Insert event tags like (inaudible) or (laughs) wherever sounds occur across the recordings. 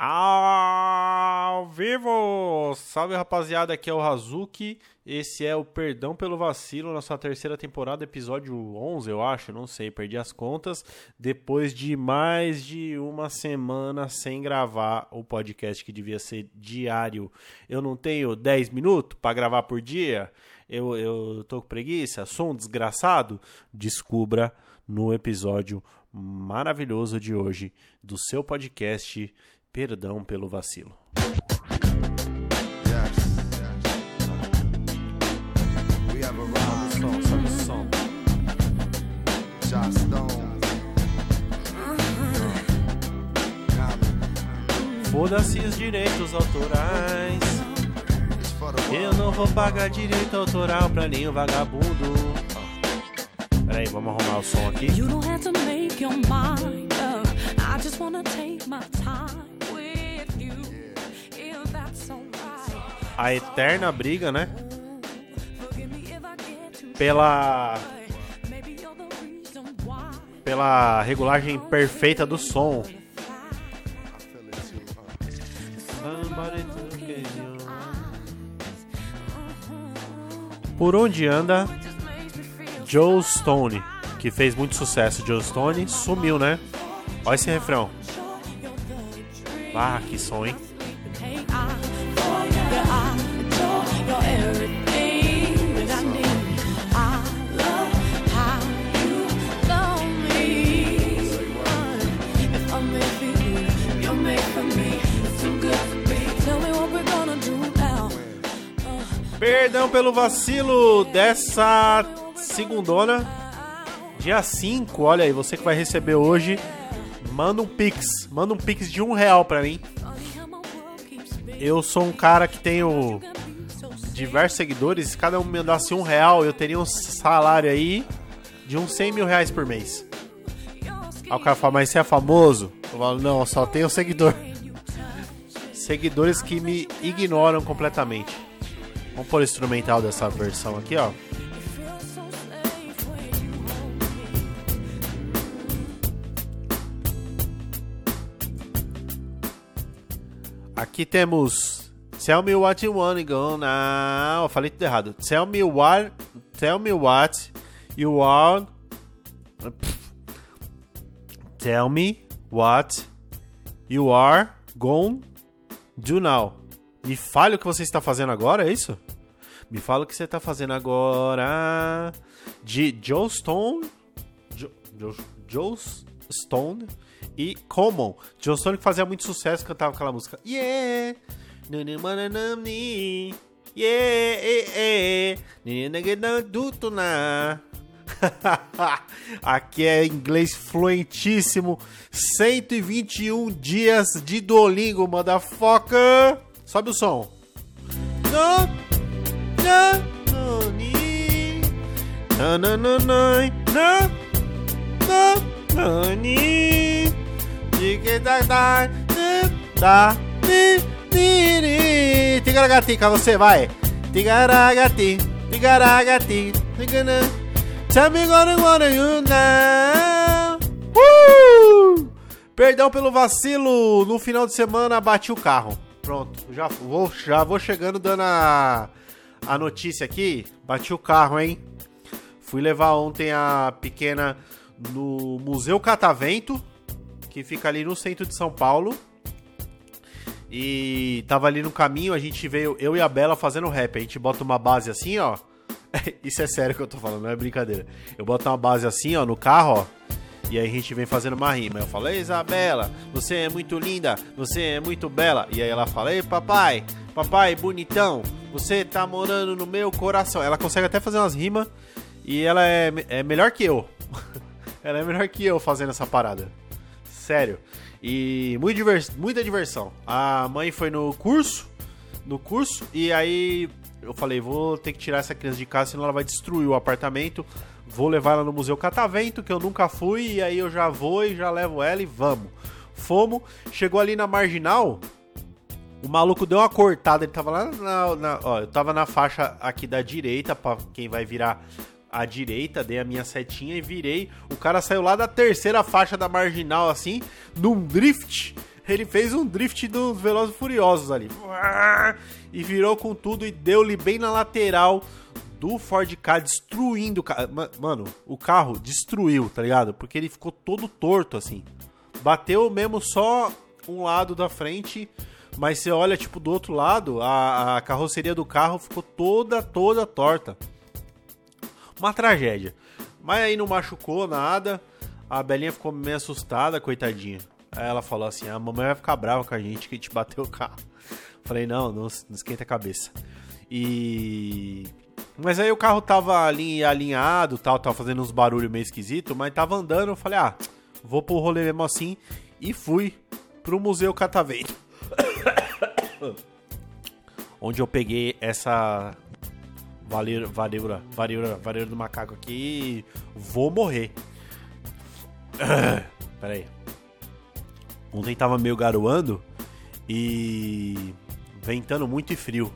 Ao vivo! Salve rapaziada, aqui é o Hazuki. Esse é o Perdão pelo Vacilo, nossa terceira temporada, episódio 11, eu acho, não sei, perdi as contas. Depois de mais de uma semana sem gravar o podcast que devia ser diário, eu não tenho 10 minutos para gravar por dia. Eu, eu tô com preguiça, sou um desgraçado. Descubra no episódio maravilhoso de hoje do seu podcast Perdão pelo vacilo. Foda-se os direitos autorais. Eu não vou pagar direito autoral pra nenhum vagabundo. Peraí, vamos arrumar o som aqui. You don't have to make your mind up. I just wanna take my time A eterna briga, né? Pela, pela regulagem perfeita do som. Por onde anda Joe Stone, que fez muito sucesso. Joe Stone sumiu, né? Olha esse refrão. Ah, que som, hein? Perdão pelo vacilo dessa segundona, dia 5. Olha aí, você que vai receber hoje, manda um pix. Manda um pix de um real pra mim. Eu sou um cara que tenho diversos seguidores. Se cada um me mandasse um real, eu teria um salário aí de uns 100 mil reais por mês. Aí o cara fala, mas você é famoso? Eu falo, não, eu só tenho seguidor. (laughs) Seguidores que me ignoram completamente. Vamos pôr o instrumental dessa versão aqui, ó. Aqui temos Tell me what you wanna go now. Eu falei tudo errado. Tell me what Tell me what you want Tell me what you are going do now. Me fale o que você está fazendo agora, é isso? Me fala o que você está fazendo agora. De Joe Stone. Jo, Jo- Joe Stone e Common. Joe Stone que fazia muito sucesso, cantava aquela música. Yeah! Yeah! eh, eh. (laughs) Aqui é inglês fluentíssimo. 121 dias de Duolingo, motherfucker. Sobe o som. Não, não, não. Não, não, não, não, não, não, não. Tigaragatica, você vai. Tigaragati, tigaragati, tigana. Tell me what I wanna you now. Uh! Perdão pelo vacilo. No final de semana bati o carro. Pronto, já vou, já vou chegando dando a, a notícia aqui. Bati o carro, hein? Fui levar ontem a pequena no Museu Catavento, que fica ali no centro de São Paulo. E tava ali no caminho, a gente veio, eu e a Bela fazendo rap. A gente bota uma base assim, ó. (laughs) Isso é sério que eu tô falando, não é brincadeira. Eu boto uma base assim, ó, no carro, ó. E aí a gente vem fazendo uma rima. Eu falo, Isabela, você é muito linda, você é muito bela. E aí ela fala, ei, papai, papai, bonitão, você tá morando no meu coração. Ela consegue até fazer umas rimas e ela é, é melhor que eu. (laughs) ela é melhor que eu fazendo essa parada. Sério. E muito divers, muita diversão. A mãe foi no curso, no curso, e aí eu falei, vou ter que tirar essa criança de casa, senão ela vai destruir o apartamento. Vou levar ela no Museu Catavento, que eu nunca fui, e aí eu já vou e já levo ela e vamos. Fomos, chegou ali na marginal, o maluco deu uma cortada, ele tava lá na, na- ó, eu tava na faixa aqui da direita, pra quem vai virar à direita, dei a minha setinha e virei. O cara saiu lá da terceira faixa da marginal, assim, num drift. Ele fez um drift dos Velozes Furiosos ali. E virou com tudo e deu-lhe bem na lateral do Ford Ka, destruindo o carro. Mano, o carro destruiu, tá ligado? Porque ele ficou todo torto assim. Bateu mesmo só um lado da frente, mas você olha, tipo, do outro lado, a, a carroceria do carro ficou toda, toda torta. Uma tragédia. Mas aí não machucou nada. A Belinha ficou meio assustada, coitadinha. Aí ela falou assim: a mamãe vai ficar brava com a gente que a gente bateu o carro. Falei: não, não, não esquenta a cabeça. E. Mas aí o carro tava ali alinhado, tal, tava fazendo uns barulhos meio esquisito, mas tava andando. Eu falei: ah, vou pro rolê mesmo assim. E fui pro Museu Catavento. (coughs) Onde eu peguei essa vareira, vareira, vareira, vareira do macaco aqui. Vou morrer. (coughs) Pera aí. Ontem tava meio garoando e ventando muito e frio.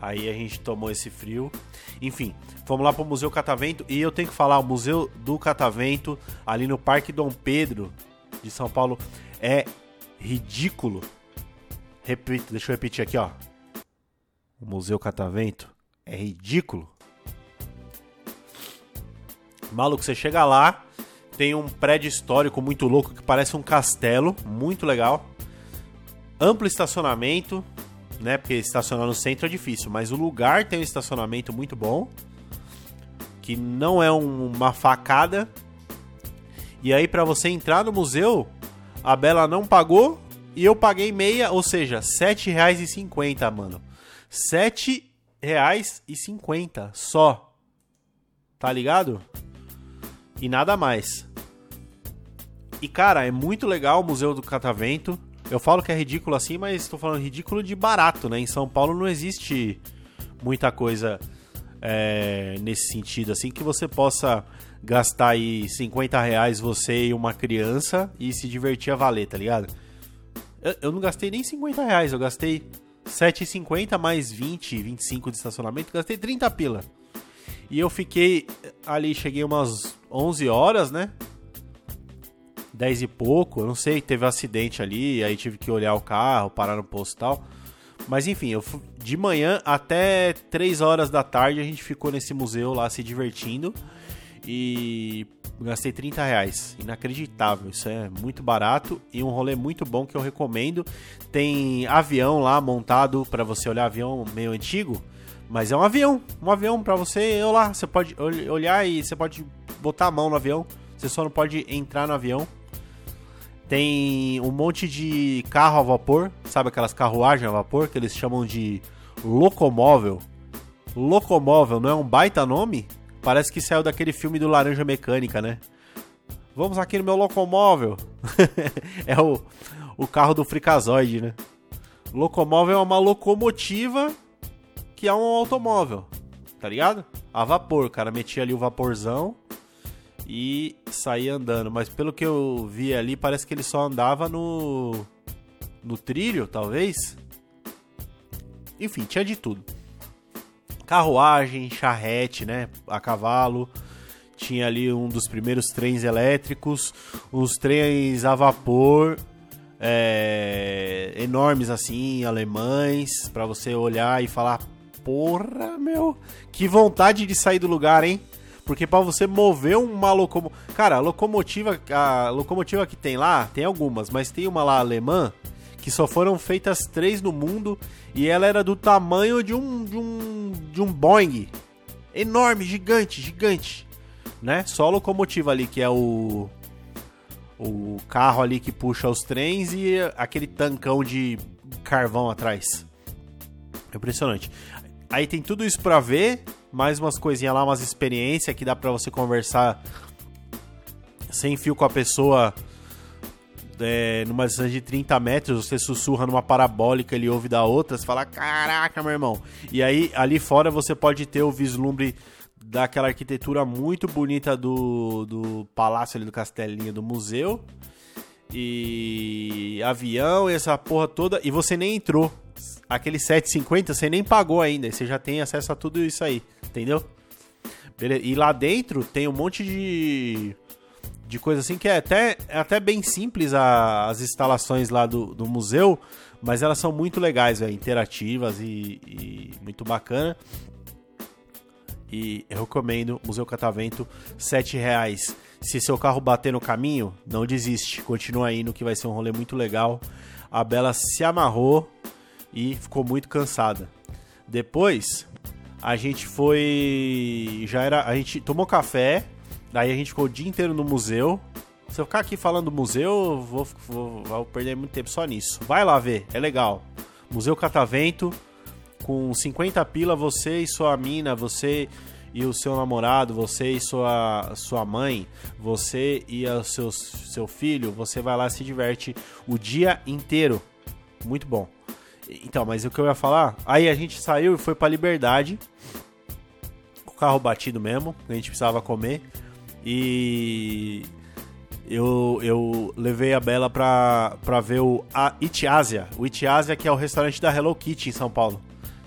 Aí a gente tomou esse frio. Enfim, fomos lá pro Museu Catavento e eu tenho que falar, o Museu do Catavento, ali no Parque Dom Pedro de São Paulo, é ridículo. Repito, deixa eu repetir aqui, ó. O Museu Catavento é ridículo. Maluco, você chega lá, tem um prédio histórico muito louco que parece um castelo, muito legal. Amplo estacionamento, né? Porque estacionar no centro é difícil, mas o lugar tem um estacionamento muito bom, que não é um- uma facada. E aí para você entrar no museu, a Bela não pagou e eu paguei meia, ou seja, R$ 7,50, mano. R$ 7,50 só. Tá ligado? E nada mais. E cara, é muito legal o Museu do Catavento. Eu falo que é ridículo assim, mas estou falando ridículo de barato, né? Em São Paulo não existe muita coisa é, nesse sentido, assim, que você possa gastar aí 50 reais você e uma criança e se divertir a valer, tá ligado? Eu, eu não gastei nem 50 reais, eu gastei 7,50 mais 20, 25 de estacionamento, gastei 30 pila. E eu fiquei ali, cheguei umas 11 horas, né? 10 e pouco, eu não sei, teve um acidente ali, aí tive que olhar o carro, parar no posto e tal. Mas enfim, eu fu- de manhã até 3 horas da tarde a gente ficou nesse museu lá se divertindo e gastei 30 reais. Inacreditável, isso é muito barato e um rolê muito bom que eu recomendo. Tem avião lá montado para você olhar avião meio antigo, mas é um avião, um avião para você olhar. Você pode ol- olhar e você pode botar a mão no avião. Você só não pode entrar no avião. Tem um monte de carro a vapor, sabe aquelas carruagens a vapor que eles chamam de locomóvel. Locomóvel não é um baita nome? Parece que saiu daquele filme do Laranja Mecânica, né? Vamos aqui no meu locomóvel. (laughs) é o, o carro do Frikazoide, né? Locomóvel é uma locomotiva que é um automóvel, tá ligado? A vapor, o cara metia ali o vaporzão e saía andando. Mas pelo que eu vi ali, parece que ele só andava no. no trilho, talvez. Enfim, tinha de tudo. Carruagem, charrete, né? A cavalo. Tinha ali um dos primeiros trens elétricos, os trens a vapor, é, enormes assim, alemães, pra você olhar e falar: Porra, meu, que vontade de sair do lugar, hein? Porque pra você mover uma locomotiva. Cara, a locomotiva, a locomotiva que tem lá, tem algumas, mas tem uma lá alemã que só foram feitas três no mundo e ela era do tamanho de um de um de um Boeing. Enorme, gigante, gigante, né? Só a locomotiva ali que é o o carro ali que puxa os trens e aquele tancão de carvão atrás. Impressionante. Aí tem tudo isso pra ver, mais umas coisinhas lá, umas experiências que dá pra você conversar sem fio com a pessoa é, numa distância de 30 metros, você sussurra numa parabólica, ele ouve da outra, você fala, caraca, meu irmão. E aí, ali fora, você pode ter o vislumbre daquela arquitetura muito bonita do, do palácio ali do castelinho do museu. E avião e essa porra toda. E você nem entrou. Aquele 750 você nem pagou ainda. e Você já tem acesso a tudo isso aí. Entendeu? Beleza. E lá dentro tem um monte de de coisa assim que é até, é até bem simples a- as instalações lá do, do museu, mas elas são muito legais, velho, interativas e, e muito bacana. E eu recomendo Museu Catavento, 7 reais. Se seu carro bater no caminho, não desiste, continua indo que vai ser um rolê muito legal. A Bela se amarrou e ficou muito cansada. Depois, a gente foi. Já era. A gente tomou café, daí a gente ficou o dia inteiro no museu. Se eu ficar aqui falando do museu, eu vou, vou, vou perder muito tempo só nisso. Vai lá ver, é legal. Museu Catavento, com 50 pila, você e sua mina, você e o seu namorado, você e sua, sua mãe, você e o seu, seu filho, você vai lá e se diverte o dia inteiro. Muito bom. Então, mas o que eu ia falar? Aí a gente saiu e foi pra Liberdade. Com o carro batido mesmo, a gente precisava comer. E eu, eu levei a Bela pra, pra ver o Itiásia. O Itiásia, que é o restaurante da Hello Kitty em São Paulo.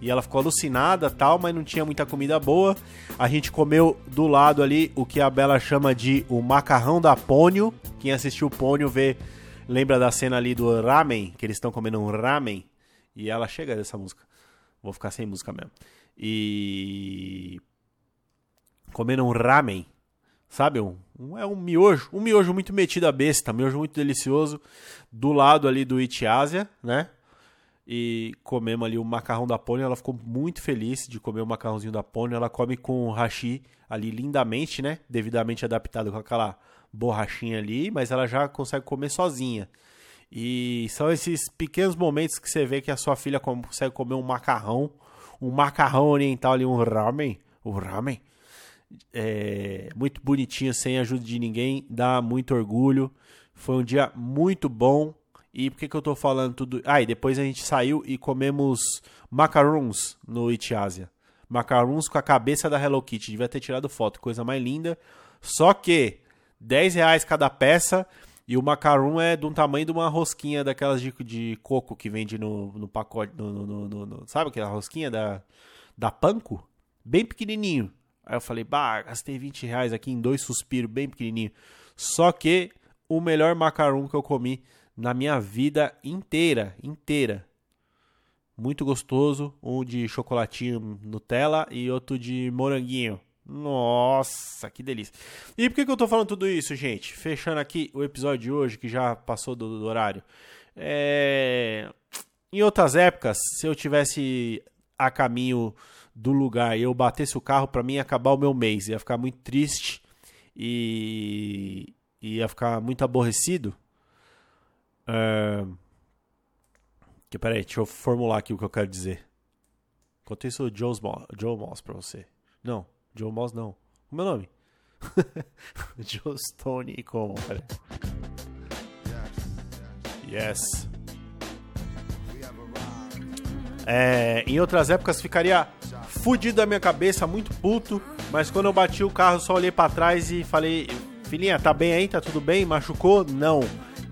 E ela ficou alucinada tal, mas não tinha muita comida boa. A gente comeu do lado ali o que a Bela chama de o macarrão da Pônio. Quem assistiu o Pônio vê, lembra da cena ali do ramen, que eles estão comendo um ramen. E ela chega dessa música. Vou ficar sem música mesmo. E. Comendo um ramen. Sabe? Um, um- é um miojo. Um miojo muito metido a besta. Miojo muito delicioso. Do lado ali do Itiásia, né? E comemos ali o macarrão da Pônio. Ela ficou muito feliz de comer o macarrãozinho da Pônio. Ela come com hashi ali lindamente, né? Devidamente adaptado com aquela borrachinha ali. Mas ela já consegue comer sozinha. E são esses pequenos momentos que você vê que a sua filha consegue comer um macarrão, um macarrão oriental ali, um ramen, o ramen, é, muito bonitinho, sem ajuda de ninguém, dá muito orgulho. Foi um dia muito bom. E por que, que eu tô falando tudo? Ah, e depois a gente saiu e comemos macarons no Itiásia. Macarons com a cabeça da Hello Kitty. Devia ter tirado foto, coisa mais linda. Só que 10 reais cada peça. E o macaron é de um tamanho de uma rosquinha daquelas de, de coco que vende no, no pacote. No, no- no- no- sabe aquela rosquinha da, da Panko? Bem pequenininho. Aí eu falei, bah, gastei 20 reais aqui em dois suspiros bem pequenininho. Só que o melhor macaron que eu comi na minha vida inteira, inteira. Muito gostoso, um de chocolatinho Nutella e outro de moranguinho. Nossa, que delícia. E por que, que eu tô falando tudo isso, gente? Fechando aqui o episódio de hoje, que já passou do, do horário. É... Em outras épocas, se eu tivesse a caminho do lugar e eu batesse o carro, pra mim ia acabar o meu mês. Ia ficar muito triste e ia ficar muito aborrecido. É... Que, peraí, deixa eu formular aqui o que eu quero dizer. Enquanto isso, o Joe Moss pra você. Não, Joe Moss não. O meu nome? (laughs) Joe Stone e como, peraí. Yes. É, em outras épocas ficaria fudido da minha cabeça, muito puto. Mas quando eu bati o carro, só olhei pra trás e falei: Filhinha, tá bem aí? Tá tudo bem? Machucou? Não.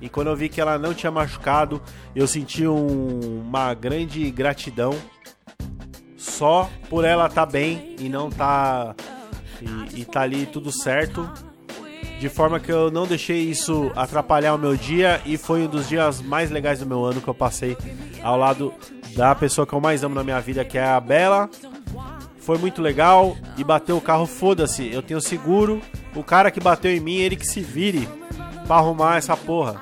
E quando eu vi que ela não tinha machucado, eu senti um- uma grande gratidão só por ela tá bem e não tá. E, e tá ali tudo certo. De forma que eu não deixei isso atrapalhar o meu dia e foi um dos dias mais legais do meu ano que eu passei ao lado da pessoa que eu mais amo na minha vida, que é a Bela. Foi muito legal e bateu o carro, foda-se. Eu tenho seguro. O cara que bateu em mim, ele que se vire pra arrumar essa porra.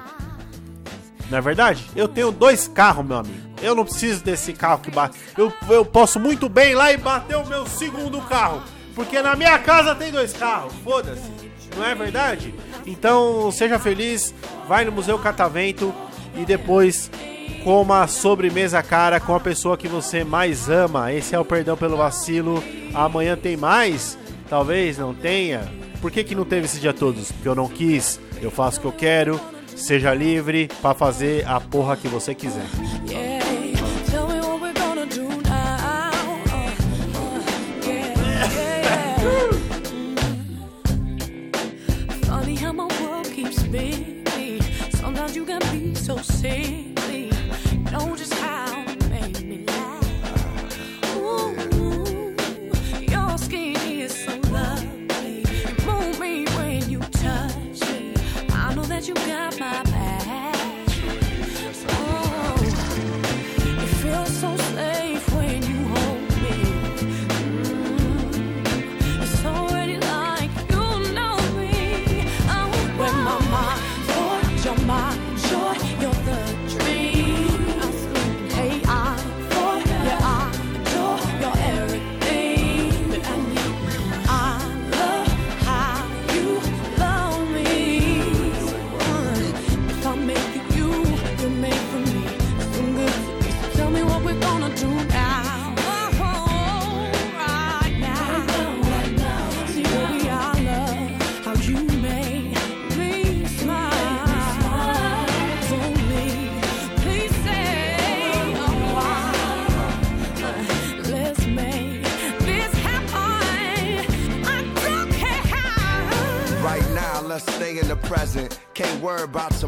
Não é verdade? Eu tenho dois carros, meu amigo. Eu não preciso desse carro que bate. Eu, eu posso muito bem ir lá e bater o meu segundo carro. Porque na minha casa tem dois carros. Foda-se. Não é verdade? Então, seja feliz. Vai no Museu Catavento e depois coma sobremesa cara com a pessoa que você mais ama. Esse é o perdão pelo vacilo. Amanhã tem mais? Talvez não tenha. Por que, que não teve esse dia todos? Porque eu não quis. Eu faço o que eu quero. Seja livre pra fazer a porra que você quiser.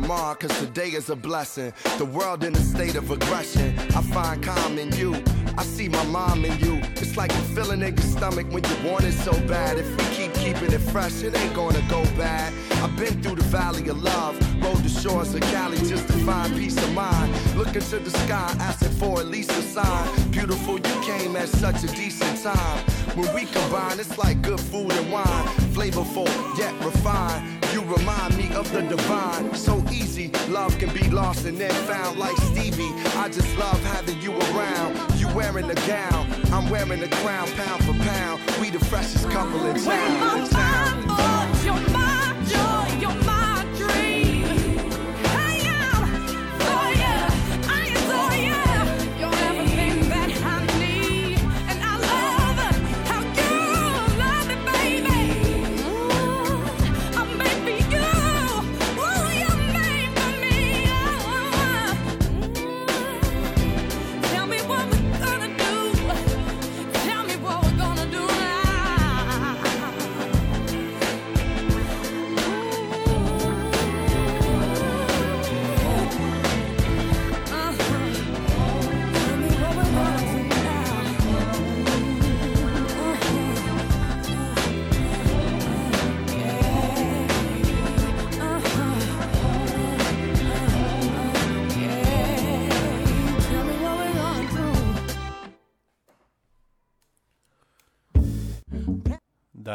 Tomorrow, cause today is a blessing. The world in a state of aggression. I find calm in you. I see my mom in you. It's like a feeling in your stomach when you want it so bad. If we keep keeping it fresh, it ain't gonna go bad. I've been through the valley of love, rode the shores of Cali just to find peace of mind. Looking to the sky, asking for at least a sign. Beautiful, you came at such a decent time. When we combine, it's like good food and wine. Flavorful, yet refined. You remind me of the divine. So easy, love can be lost and then found like Stevie. I just love having you around. You wearing a gown, I'm wearing a crown, pound for pound. We the freshest couple in When town. falls, you're my joy,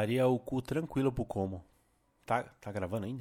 Daria o cu tranquilo pro como. Tá, tá gravando ainda?